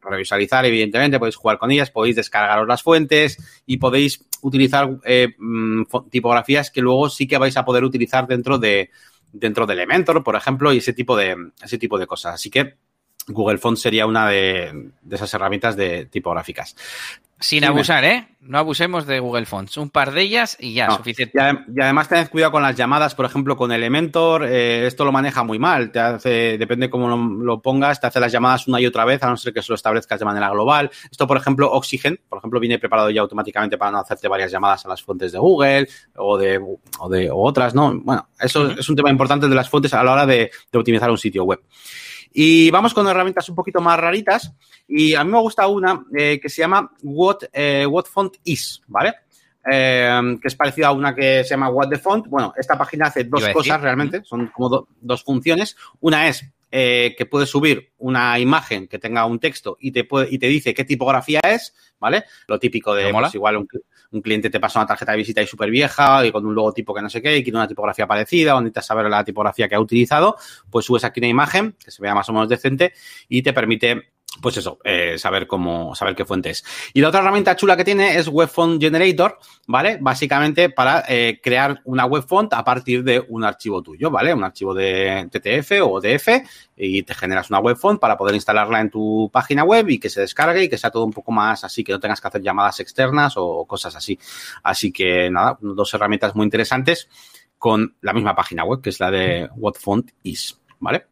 revisualizar, evidentemente, podéis jugar con ellas, podéis descargaros las fuentes y podéis utilizar eh, tipografías que luego sí que vais a poder utilizar dentro de dentro de Elementor, por ejemplo, y ese tipo de ese tipo de cosas. Así que Google Fonts sería una de, de esas herramientas de tipográficas. Sin abusar, ¿eh? No abusemos de Google Fonts. Un par de ellas y ya, no. suficiente. Y, y, además tened cuidado con las llamadas, por ejemplo, con Elementor. Eh, esto lo maneja muy mal. Te hace, depende cómo lo, lo, pongas, te hace las llamadas una y otra vez, a no ser que se lo establezcas de manera global. Esto, por ejemplo, Oxygen, por ejemplo, viene preparado ya automáticamente para no hacerte varias llamadas a las fuentes de Google o de, o de o otras, ¿no? Bueno, eso uh -huh. es un tema importante de las fuentes a la hora de, de optimizar un sitio web. Y vamos con herramientas un poquito más raritas. Y a mí me gusta una eh, que se llama What, eh, What Font Is, ¿vale? Eh, que es parecida a una que se llama What the Font. Bueno, esta página hace dos cosas realmente, son como do, dos funciones. Una es eh, que puedes subir una imagen que tenga un texto y te, puede, y te dice qué tipografía es, ¿vale? Lo típico de, pues, igual un, un, cliente te pasa una tarjeta de visita y súper vieja y con un logotipo que no sé qué y quiere una tipografía parecida o necesitas saber la tipografía que ha utilizado, pues subes aquí una imagen que se vea más o menos decente y te permite pues eso, eh, saber cómo, saber qué fuente es. Y la otra herramienta chula que tiene es Web Font Generator, ¿vale? Básicamente para eh, crear una web font a partir de un archivo tuyo, ¿vale? Un archivo de TTF o ODF y te generas una web font para poder instalarla en tu página web y que se descargue y que sea todo un poco más así, que no tengas que hacer llamadas externas o cosas así. Así que nada, dos herramientas muy interesantes con la misma página web, que es la de What Font Is, ¿vale?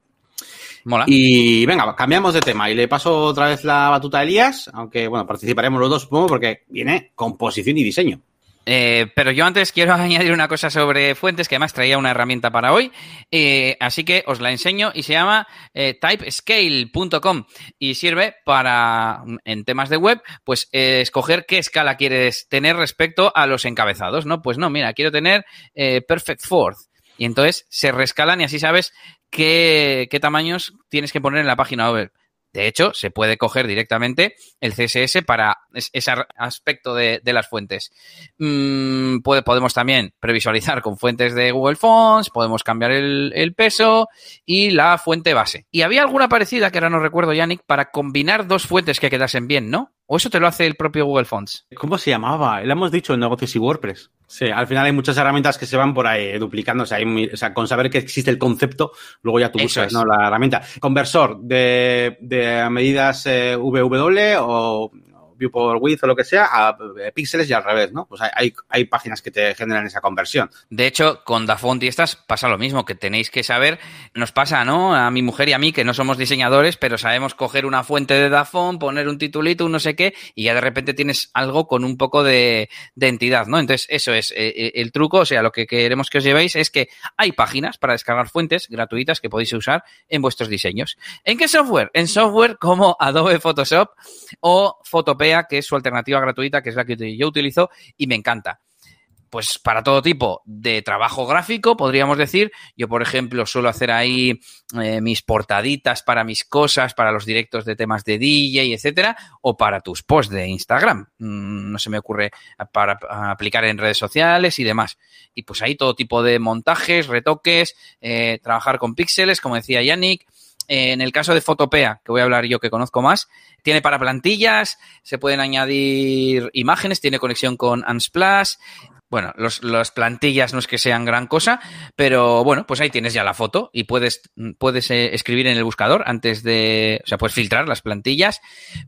Mola. Y venga, cambiamos de tema y le paso otra vez la batuta a Elías, aunque bueno, participaremos los dos, supongo, porque viene composición y diseño. Eh, pero yo antes quiero añadir una cosa sobre fuentes, que además traía una herramienta para hoy, eh, así que os la enseño y se llama eh, typescale.com y sirve para, en temas de web, pues escoger qué escala quieres tener respecto a los encabezados, ¿no? Pues no, mira, quiero tener Perfect Fourth. Y entonces se rescalan y así sabes qué, tamaños tienes que poner en la página web. De hecho, se puede coger directamente el CSS para ese aspecto de, las fuentes. Mm, podemos también previsualizar con fuentes de Google Fonts, podemos cambiar el, peso y la fuente base. Y había alguna parecida, que ahora no recuerdo, Yannick, para combinar dos fuentes que quedasen bien, ¿no? ¿O eso te lo hace el propio Google Fonts? ¿Cómo se llamaba? Lo hemos dicho en negocios y WordPress. Sí, al final hay muchas herramientas que se van por ahí duplicando. O sea, con saber que existe el concepto, luego ya tú buscas ¿no? la herramienta. Conversor de, de medidas eh, VW o Viewport Width o lo que sea a eh, píxeles y al revés, ¿no? Pues hay, hay, páginas que te generan esa conversión. De hecho, con Dafont y estas pasa lo mismo, que tenéis que saber, nos pasa, ¿no? A mi mujer y a mí, que no somos diseñadores, pero sabemos coger una fuente de Dafont, poner un titulito, un no sé qué, y ya de repente tienes algo con un poco de, entidad, ¿no? Entonces, eso es eh, eh, el truco, o sea, lo que queremos que os llevéis es que hay páginas para descargar fuentes gratuitas que podéis usar en vuestros diseños. ¿En qué software? En software como Adobe Photoshop o Que es su alternativa gratuita, que es la que yo utilizo y me encanta. Pues para todo tipo de trabajo gráfico, podríamos decir. Yo, por ejemplo, suelo hacer ahí eh, mis portaditas para mis cosas, para los directos de temas de DJ, etcétera, o para tus posts de Instagram. Mm, no se me ocurre para aplicar en redes sociales y demás. Y pues ahí todo tipo de montajes, retoques, eh, trabajar con píxeles, como decía Yannick, en el caso de Fotopea, que voy a hablar yo que conozco más, tiene para plantillas, se pueden añadir imágenes, tiene conexión con Unsplash bueno, los, las plantillas no es que sean gran cosa, pero bueno, pues ahí tienes ya la foto y puedes, puedes eh, escribir en el buscador antes de, o sea, puedes filtrar las plantillas,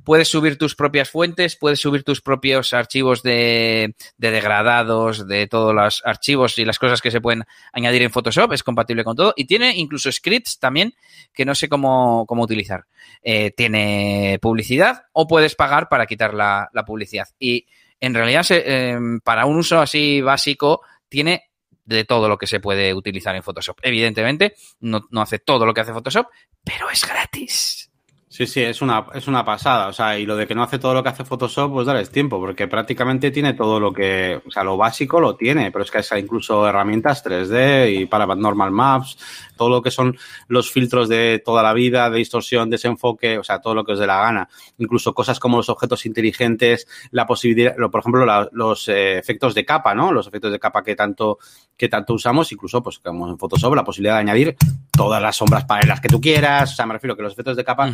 puedes subir tus propias fuentes, puedes subir tus propios archivos de, de degradados, de todos los archivos y las cosas que se pueden añadir en Photoshop, es compatible con todo y tiene incluso scripts también que no sé cómo, cómo utilizar. Eh, tiene publicidad o puedes pagar para quitar la, la publicidad. Y en realidad em, para un uso así básico tiene de todo lo que se puede utilizar en Photoshop. Evidentemente, no, no hace todo lo que hace Photoshop, pero es gratis. Sí, sí, es una, es una pasada. O sea, y lo de que no hace todo lo que hace Photoshop, pues darles tiempo, porque prácticamente tiene todo lo que, o sea, lo básico lo tiene, pero es que hay incluso herramientas 3D y para normal maps, todo lo que son los filtros de toda la vida, de distorsión, desenfoque, o sea, todo lo que os dé la gana. Incluso cosas como los objetos inteligentes, la posibilidad, por ejemplo, los eh, efectos de capa, ¿no? Los efectos de capa que tanto, que tanto usamos, incluso, pues, como en Photoshop, la posibilidad de añadir todas las sombras para las que tú quieras. O sea, me refiero que los efectos de capa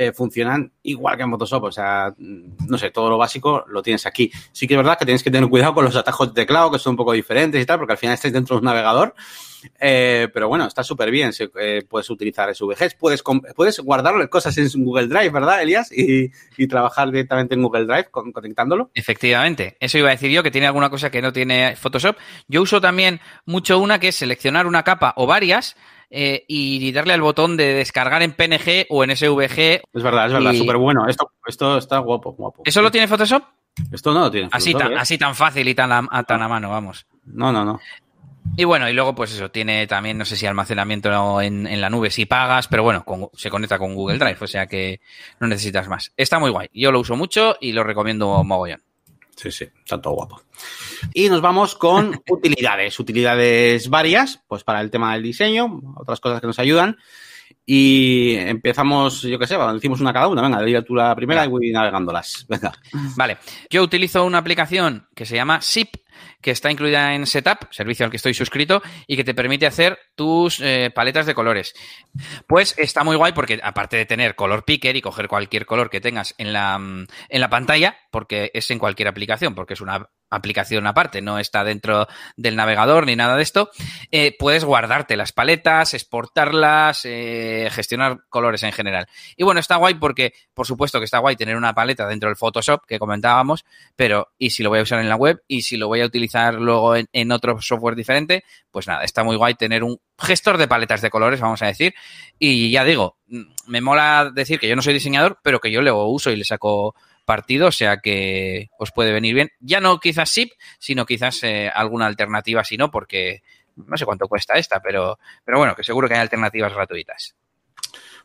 eh, funcionan igual que en Photoshop. O sea, no sé, todo lo básico lo tienes aquí. Sí que es verdad que tienes que tener cuidado con los atajos de teclado, que son un poco diferentes y tal, porque al final estáis dentro de un navegador. Eh, pero bueno, está súper bien. Eh, puedes utilizar SVGs, puedes, puedes guardar cosas en Google Drive, ¿verdad, Elias? Y, trabajar directamente en Google Drive conectándolo. Efectivamente. Eso iba a decir yo, que tiene alguna cosa que no tiene Photoshop. Yo uso también mucho una que es seleccionar una capa o varias. Eh, y darle al botón de descargar en PNG o en SVG. Es verdad, es verdad, súper bueno. Esto, esto está guapo, guapo. ¿Eso lo tiene Photoshop? Esto no lo tiene. así, tan, así tan fácil y tan tan a mano, vamos. No, no, no. Y bueno, y luego pues eso, tiene también, no sé si almacenamiento en, en la nube si pagas, pero bueno, se conecta con Google Drive, o sea que no necesitas más. Está muy guay, yo lo uso mucho y lo recomiendo mogollón. Sí, sí, está todo guapo. Y nos vamos con utilidades, utilidades varias, pues para el tema del diseño, otras cosas que nos ayudan. Y empezamos, yo qué sé, decimos una cada una. Venga, diga tú la primera y voy navegándolas. Venga. Vale. Yo utilizo una aplicación que se llama SIP, que está incluida en Setup, servicio al que estoy suscrito, y que te permite hacer tus eh, paletas de colores. Pues está muy guay porque aparte de tener color picker y coger cualquier color que tengas en la, mm, en la pantalla, porque es en cualquier aplicación, porque es una aplicación aparte, no está dentro del navegador ni nada de esto, eh, puedes guardarte las paletas, exportarlas, eh, gestionar colores en general. Y bueno, está guay porque, por supuesto que está guay tener una paleta dentro del Photoshop que comentábamos, pero ¿y si lo voy a usar en la web? ¿Y si lo voy a utilizar luego en, otro software diferente? Pues nada, está muy guay tener un gestor de paletas de colores, vamos a decir. Y ya digo, mm, me mola decir que yo no soy diseñador, pero que yo le uso y le saco partido, o sea que os puede venir bien. Ya no quizás SIP, sino quizás eh, alguna alternativa si no, porque no sé cuánto cuesta esta, pero, pero bueno, que seguro que hay alternativas gratuitas.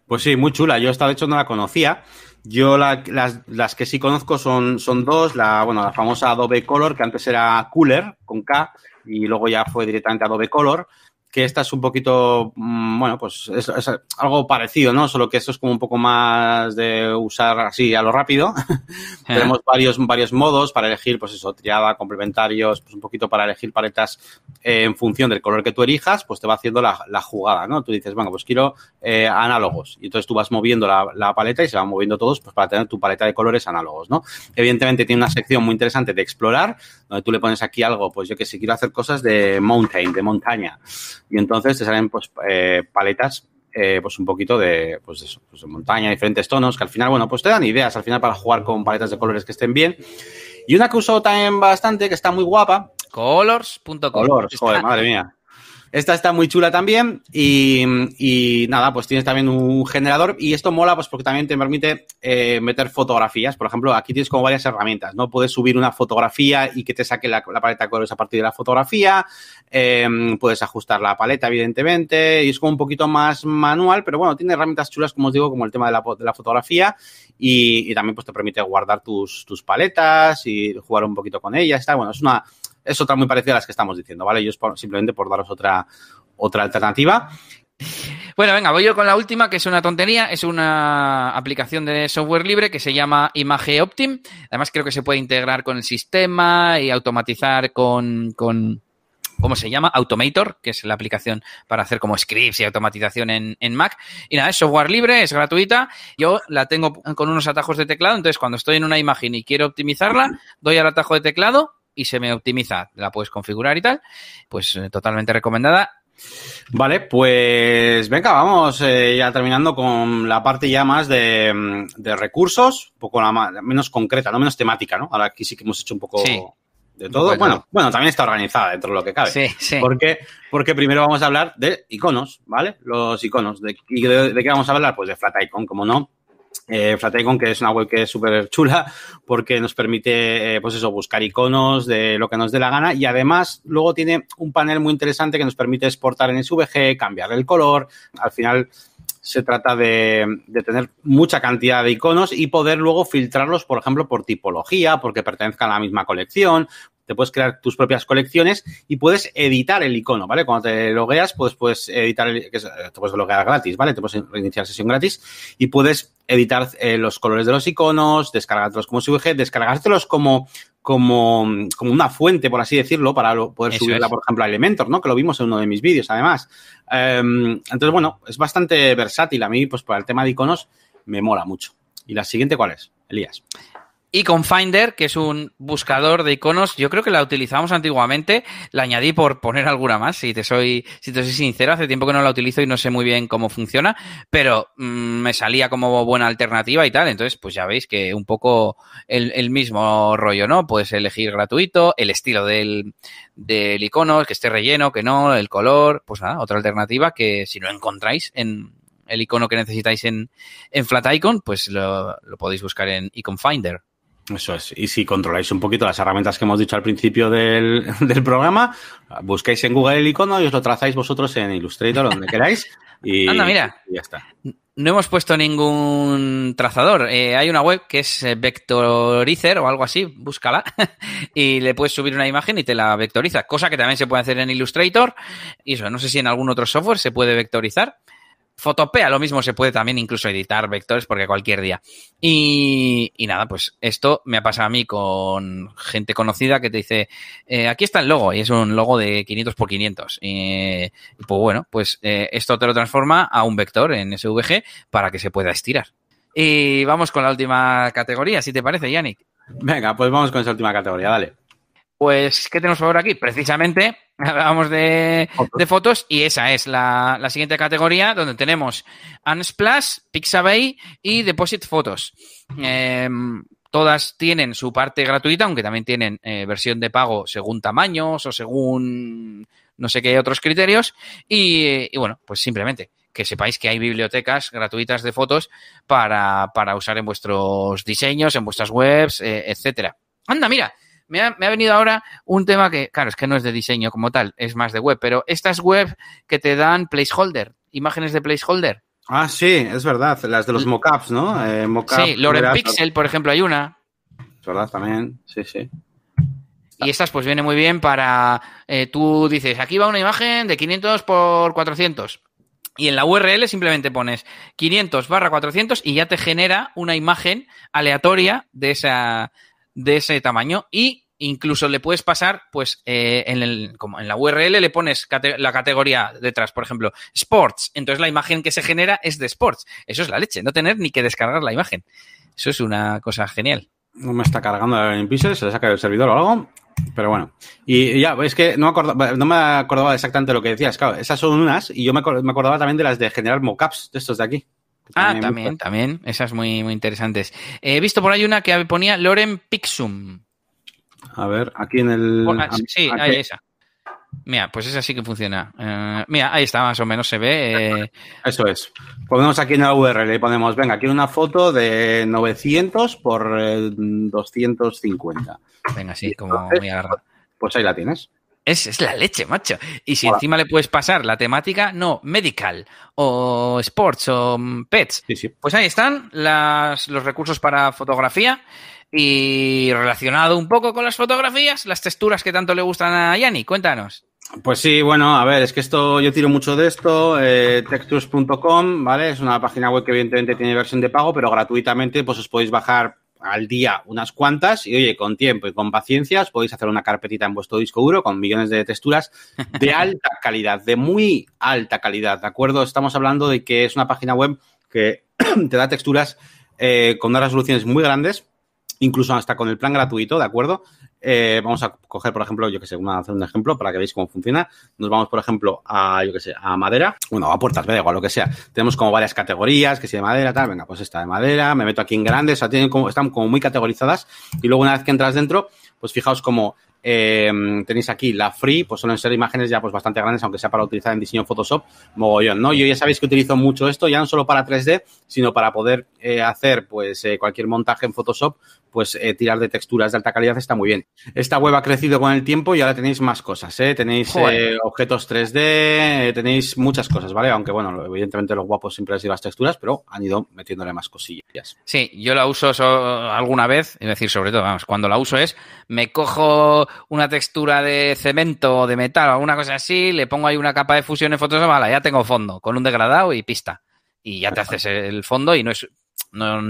Pues sí, muy chula. Yo esta de hecho no la conocía. Yo las, las, que sí conozco son, son dos. La, bueno, la famosa Adobe Color, que antes era Cooler, con K, y luego ya fue directamente Adobe Color que esta es un poquito, mm, bueno, pues es, es, algo parecido, ¿no? Solo que esto es como un poco más de usar así a lo rápido. Tenemos varios, varios modos para elegir, pues eso, triada, complementarios, pues un poquito para elegir paletas eh, en función del color que tú elijas, pues te va haciendo la, la jugada, ¿no? Tú dices, bueno, pues quiero eh, análogos. Y entonces tú vas moviendo la, la, paleta y se van moviendo todos pues para tener tu paleta de colores análogos, ¿no? Evidentemente tiene una sección muy interesante de explorar, donde tú le pones aquí algo, pues yo que sé, quiero hacer cosas de mountain, de montaña. Y entonces te salen pues eh, paletas eh, pues un poquito de, pues eso, pues de montaña, diferentes tonos, que al final, bueno, pues te dan ideas al final para jugar con paletas de colores que estén bien. Y una que uso también bastante, que está muy guapa. Colors.com. Colors, joder, madre mía. Esta está muy chula también y, y, nada, pues tienes también un generador y esto mola pues porque también te permite eh, meter fotografías. Por ejemplo, aquí tienes como varias herramientas, ¿no? Puedes subir una fotografía y que te saque la, la paleta de colores a partir de la fotografía. Eh, puedes ajustar la paleta, evidentemente, y es como un poquito más manual, pero bueno, tiene herramientas chulas, como os digo, como el tema de la, de la fotografía y, también pues te permite guardar tus, tus paletas y jugar un poquito con ellas. Está bueno, es una es otra muy parecida a las que estamos diciendo, ¿vale? Yo es simplemente por daros otra, otra alternativa. Bueno, venga, voy yo con la última, que es una tontería. Es una aplicación de software libre que se llama Image Optim. Además, creo que se puede integrar con el sistema y automatizar con ¿cómo se llama? Automator, que es la aplicación para hacer como scripts y automatización en, en, Mac. Y nada, es software libre, es gratuita. Yo la tengo con unos atajos de teclado, entonces cuando estoy en una imagen y quiero optimizarla, doy al atajo de teclado y se me optimiza, la puedes configurar y tal, pues eh, totalmente recomendada. Vale, pues venga, vamos eh, ya terminando con la parte ya más de, de recursos, un poco la más, menos concreta, no menos temática, ¿no? Ahora aquí sí que hemos hecho un poco sí. De todo. Bueno, bueno, bueno, también está organizada dentro de lo que cabe. Sí, sí. Porque, porque primero vamos a hablar de iconos, ¿vale? Los iconos. ¿De, y de, de qué vamos a hablar? Pues de Flat Icon, como no. Eh, Flaticon, que es una web que es súper chula porque nos permite, eh, pues eso, buscar iconos de lo que nos dé la gana y además luego tiene un panel muy interesante que nos permite exportar en SVG, cambiar el color. Al final se trata de, de, tener mucha cantidad de iconos y poder luego filtrarlos, por ejemplo, por tipología, porque pertenezcan a la misma colección, te puedes crear tus propias colecciones y puedes editar el icono, ¿vale? Cuando te logueas, pues puedes editar, el, que es, te puedes loguear gratis, ¿vale? Te puedes reiniciar sesión gratis y puedes editar eh, los colores de los iconos, descargártelos como SVG, descargártelos como, como, como una fuente, por así decirlo, para poder Eso subirla, es. por ejemplo, a Elementor, ¿no? Que lo vimos en uno de mis vídeos, además. Um, entonces, bueno, es bastante versátil. A mí, pues, para el tema de iconos, me mola mucho. ¿Y la siguiente cuál es, Elías? Icon Finder, que es un buscador de iconos, yo creo que la utilizamos antiguamente, la añadí por poner alguna más, si te soy, si te soy sincero, hace tiempo que no la utilizo y no sé muy bien cómo funciona, pero mmm, me salía como buena alternativa y tal, entonces pues ya veis que un poco el, el mismo rollo, ¿no? Puedes elegir gratuito, el estilo del, del icono, que esté relleno, que no, el color, pues nada, otra alternativa que si no encontráis en el icono que necesitáis en, en Flat Icon, pues lo, lo podéis buscar en Icon Finder. Eso es. Y si controláis un poquito las herramientas que hemos dicho al principio del, del, programa, buscáis en Google el icono y os lo trazáis vosotros en Illustrator, donde queráis. Y, Anda, mira. Y ya está. No hemos puesto ningún trazador. Eh, hay una web que es Vectorizer o algo así, búscala. y le puedes subir una imagen y te la vectoriza. Cosa que también se puede hacer en Illustrator. Y eso, no sé si en algún otro software se puede vectorizar. Fotopea lo mismo se puede también incluso editar vectores porque cualquier día. Y, y, nada, pues esto me ha pasado a mí con gente conocida que te dice, eh, aquí está el logo y es un logo de 500 por 500. Y, pues bueno, pues eh, esto te lo transforma a un vector en SVG para que se pueda estirar. Y vamos con la última categoría, si te parece, Yannick. Venga, pues vamos con esa última categoría, dale. Pues, ¿qué tenemos ahora aquí? Precisamente hablábamos de, de, fotos y esa es la, la, siguiente categoría donde tenemos Unsplash, Pixabay y Deposit Photos. Eh, todas tienen su parte gratuita, aunque también tienen eh, versión de pago según tamaños o según no sé qué otros criterios. Y, y bueno, pues simplemente que sepáis que hay bibliotecas gratuitas de fotos para, para usar en vuestros diseños, en vuestras webs, eh, etcétera. Anda, mira, me ha, me ha, venido ahora un tema que, claro, es que no es de diseño como tal, es más de web, pero estas web que te dan placeholder, imágenes de placeholder. Ah, sí, es verdad, las de los mockups, ¿no? Eh, mock sí, Loren Pixel, por ejemplo, hay una. Es verdad, también, sí, sí. Y estas pues viene muy bien para, eh, tú dices, aquí va una imagen de 500 por 400. Y en la URL simplemente pones 500 barra 400 y ya te genera una imagen aleatoria de, esa, de ese tamaño. Y incluso le puedes pasar, pues, eh, en, el, como en la URL le pones la categoría detrás, por ejemplo, Sports. Entonces la imagen que se genera es de Sports. Eso es la leche, no tener ni que descargar la imagen. Eso es una cosa genial. No me está cargando en Pixel, se le saca el servidor o algo. Pero bueno, y ya, es que no me, acordaba, no me acordaba exactamente lo que decías. Claro, esas son unas, y yo me acordaba también de las de generar mockups de estos de aquí. Ah, también, también, esas muy, muy interesantes. He visto por ahí una que ponía Loren Pixum. A ver, aquí en el. Ah, sí, ahí esa. Mira, pues esa sí que funciona. Eh, mira, ahí está, más o menos se ve. Eh. Eso es. Ponemos aquí en la URL y ponemos, venga, aquí una foto de 900 por 250. Eh, venga, sí, como muy agarrado. Pues ahí la tienes. Es, es, la leche, macho. Y si encima le puedes pasar la temática, no, medical o sports o mm, pets, sí, sí. pues ahí están las, los recursos para fotografía. Y relacionado un poco con las fotografías, las texturas que tanto le gustan a Yanni, cuéntanos. Pues sí, bueno, a ver, es que esto, yo tiro mucho de esto, eh, textures.com, ¿vale? Es una página web que evidentemente tiene versión de pago, pero gratuitamente pues os podéis bajar al día unas cuantas y oye, con tiempo y con paciencia os podéis hacer una carpetita en vuestro disco duro con millones de texturas de alta calidad, de muy alta calidad, ¿de acuerdo? Estamos hablando de que es una página web que te da texturas eh, con unas resoluciones muy grandes, incluso hasta con el plan gratuito, ¿de acuerdo? Eh, vamos a coger, por ejemplo, yo que sé, vamos a hacer un ejemplo para que veáis cómo funciona. Nos vamos, por ejemplo, a, yo que sé, a madera, bueno, a puertas, me da igual, lo que sea. Tenemos como varias categorías, que si de madera, tal, venga, pues esta de madera, me meto aquí en grandes, o sea, tienen como, están como muy categorizadas. Y luego una vez que entras dentro, pues fijaos como eh, tenéis aquí la free, pues suelen ser imágenes ya pues bastante grandes, aunque sea para utilizar en diseño Photoshop, mogollón, ¿no? Yo ya sabéis que utilizo mucho esto, ya no solo para 3D, sino para poder eh, hacer pues eh, cualquier montaje en Photoshop, pues eh, tirar de texturas de alta calidad está muy bien. Esta web ha crecido con el tiempo y ahora tenéis más cosas, ¿eh? Tenéis eh, objetos 3D, eh, tenéis muchas cosas, ¿vale? Aunque bueno, evidentemente los guapos siempre han sido las texturas, pero han ido metiéndole más cosillas. Sí, yo la uso alguna vez, es decir, sobre todo, vamos, cuando la uso es, me cojo una textura de cemento o de metal o alguna cosa así, le pongo ahí una capa de fusión en Photoshop, vale, ya tengo fondo, con un degradado y pista. Y ya te haces el fondo y no es... No,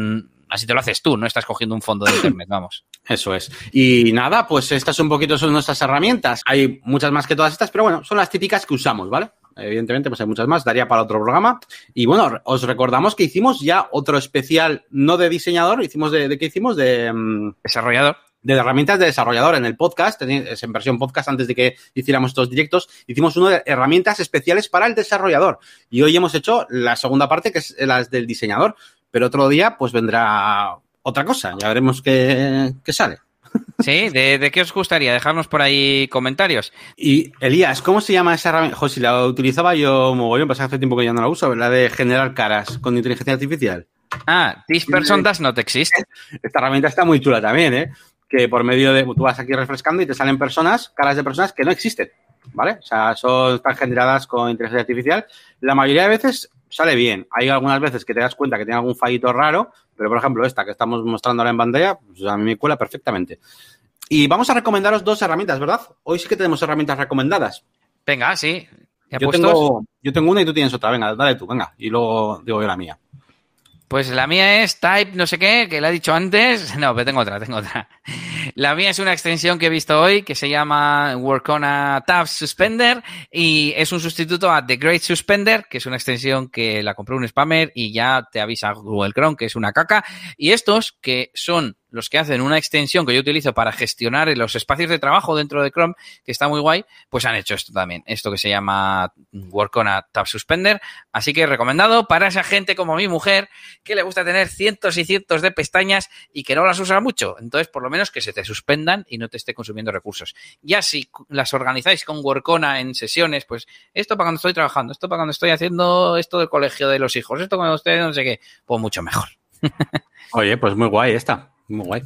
Así te lo haces tú, no estás cogiendo un fondo de internet, vamos. Eso es. Y nada, pues estas un poquito son nuestras herramientas. Hay muchas más que todas estas, pero bueno, son las típicas que usamos, ¿vale? Evidentemente, pues hay muchas más, daría para otro programa. Y bueno, os recordamos que hicimos ya otro especial, no de diseñador, hicimos de, de qué hicimos, de... Mm, desarrollador de herramientas de desarrollador en el podcast, es en versión podcast antes de que hiciéramos estos directos, hicimos uno de herramientas especiales para el desarrollador. Y hoy hemos hecho la segunda parte, que es las del diseñador pero otro día pues vendrá otra cosa, ya veremos qué, sale. Sí, ¿De, qué os gustaría? Dejarnos por ahí comentarios. Y Elías, ¿cómo se llama esa herramienta? José, la utilizaba yo mogollón, pasa hace tiempo que ya no la uso, la de generar caras con inteligencia artificial. Ah, This person does not exist. Esta herramienta está muy chula también, ¿eh? Que por medio de, tú vas aquí refrescando y te salen personas, caras de personas que no existen, ¿vale? O sea, son, están generadas con inteligencia artificial. La mayoría de veces sale bien. Hay algunas veces que te das cuenta que tiene algún fallito raro, pero por ejemplo esta que estamos mostrando ahora en pantalla, pues a mí me cuela perfectamente. Y vamos a recomendaros dos herramientas, ¿verdad? Hoy sí que tenemos herramientas recomendadas. Venga, sí. Yo tengo, yo tengo una y tú tienes otra. Venga, dale tú, venga. Y luego digo yo la mía. Pues la mía es Type no sé qué, que la he dicho antes. No, pero tengo otra, tengo otra. La mía es una extensión que he visto hoy que se llama Work on a Tab Suspender y es un sustituto a The Great Suspender, que es una extensión que la compró un spammer y ya te avisa Google Chrome que es una caca. Y estos que son los que hacen una extensión que yo utilizo para gestionar los espacios de trabajo dentro de Chrome, que está muy guay, pues han hecho esto también, esto que se llama Work on a Tab Suspender. Así que recomendado para esa gente como mi mujer, que le gusta tener cientos y cientos de pestañas y que no las usa mucho. Entonces, por lo menos que se te suspendan y no te esté consumiendo recursos. Ya si las organizáis con Workona en sesiones, pues esto para cuando estoy trabajando, esto para cuando estoy haciendo esto del colegio de los hijos, esto cuando ustedes no sé qué, pues mucho mejor. Oye, pues muy guay esta. Muy guay.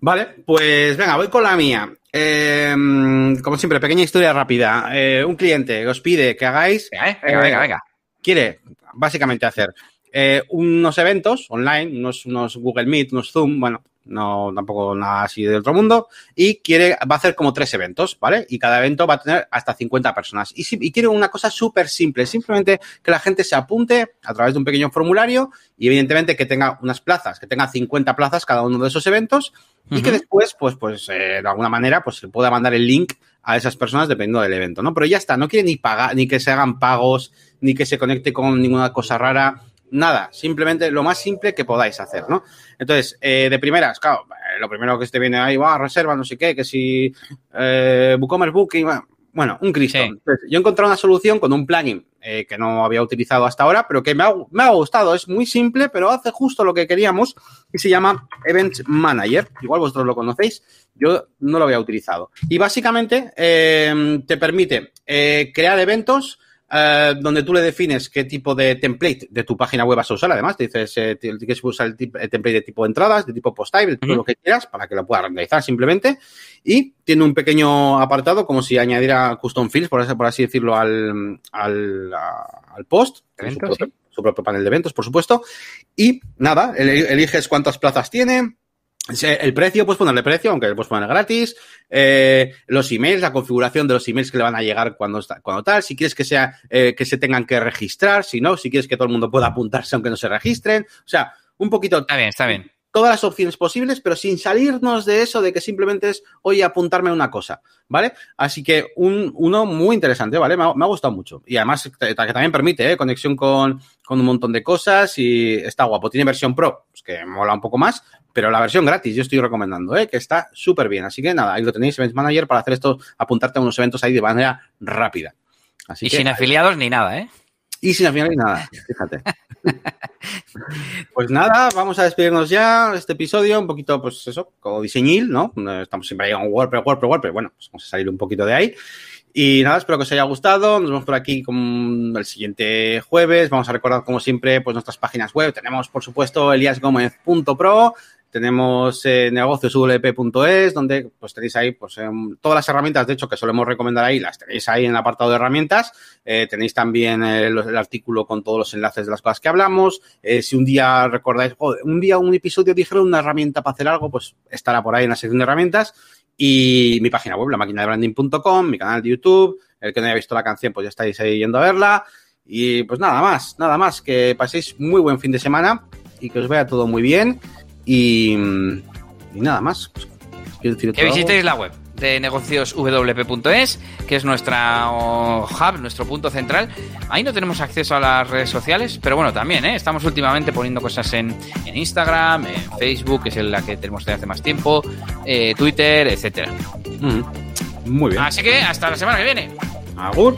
Vale, pues venga, voy con la mía. Em, como siempre, pequeña historia rápida. Eh, un cliente os pide que hagáis. Venga, venga, venga, venga. Quiere básicamente hacer eh, unos eventos online, unos, unos, Google Meet, unos Zoom, bueno, no tampoco nada así de otro mundo, y quiere, va a hacer como tres eventos, ¿vale? Y cada evento va a tener hasta 50 personas. Y, y quiere una cosa súper simple, simplemente que la gente se apunte a través de un pequeño formulario y evidentemente que tenga unas plazas, que tenga 50 plazas cada uno de esos eventos y que después, pues, pues, eh, de alguna manera, pues se pueda mandar el link a esas personas dependiendo del evento, ¿no? Pero ya está, no quiere ni pagar, ni que se hagan pagos, ni que se conecte con ninguna cosa rara, nada, simplemente lo más simple que podáis hacer, ¿no? Entonces, eh, de primeras, claro, eh, lo primero que te viene ahí, va, reserva, no sé qué, que si eh, WooCommerce Booking, bueno, un Cristo. yo he encontrado una solución con un plugin eh, que no había utilizado hasta ahora, pero que me ha, me ha, gustado. Es muy simple, pero hace justo lo que queríamos y se llama Event Manager. Igual vosotros lo conocéis, yo no lo había utilizado. Y básicamente eh, te permite eh, crear eventos Uh, donde tú le defines qué tipo de template de tu página web vas a usar. Además, te dices eh, que usar el, el, template de tipo de entradas, de tipo post-type, de todo uh -huh. lo que quieras, para que lo puedas renderizar simplemente. Y tiene un pequeño apartado, como si añadiera custom fields, por así, por así decirlo, al, al, al post. Eventos, su, propio, sí. su propio panel de eventos, por supuesto. Y nada, eliges cuántas plazas tiene, el precio, puedes ponerle precio, aunque puedes poner gratis. Eh, los emails, la configuración de los emails que le van a llegar cuando, cuando tal. Si quieres que sea eh, que se tengan que registrar, si no, si quieres que todo el mundo pueda apuntarse aunque no se registren. O sea, un poquito. Está bien, está bien. Todas las opciones posibles, pero sin salirnos de eso de que simplemente es, oye, apuntarme a una cosa, ¿vale? Así que un, uno muy interesante, ¿vale? Me ha, me ha gustado mucho. Y además que también permite, ¿eh? Conexión con, con un montón de cosas y está guapo. Tiene versión pro, pues que mola un poco más, pero la versión gratis yo estoy recomendando, ¿eh? que está súper bien. Así que nada, ahí lo tenéis, Events Manager, para hacer esto, apuntarte a unos eventos ahí de manera rápida. Así y que, sin afiliados ni nada, ¿eh? Y sin afiliados ni nada, fíjate. pues nada, vamos a despedirnos ya de este episodio, un poquito, pues eso, como diseñil, ¿no? Estamos siempre ahí con WordPress, WordPress, WordPress. Bueno, pues vamos a salir un poquito de ahí. Y nada, espero que os haya gustado. Nos vemos por aquí con el siguiente jueves. Vamos a recordar, como siempre, pues nuestras páginas web. Tenemos, por supuesto, eliasgomez.pro. Tenemos eh, donde pues tenéis ahí pues eh, todas las herramientas, de hecho, que solemos recomendar ahí, las tenéis ahí en el apartado de herramientas. Eh, tenéis también el, el, artículo con todos los enlaces de las cosas que hablamos. Eh, si un día recordáis, un día un episodio dijeron una herramienta para hacer algo, pues estará por ahí en la sección de herramientas. Y mi página web, la máquina de branding.com, mi canal de YouTube. El que no haya visto la canción, pues ya estáis ahí yendo a verla. Y pues nada más, nada más. Que paséis muy buen fin de semana y que os vaya todo muy bien. Y, y nada más. Pues, que visitéis la web de negocioswp.es, que es nuestra hub, nuestro punto central. Ahí no tenemos acceso a las redes sociales, pero bueno, también ¿eh? estamos últimamente poniendo cosas en, en, Instagram, en Facebook, que es la que tenemos desde hace más tiempo, eh, Twitter, etcétera. Mm, muy bien. Así que hasta la semana que viene. Agur.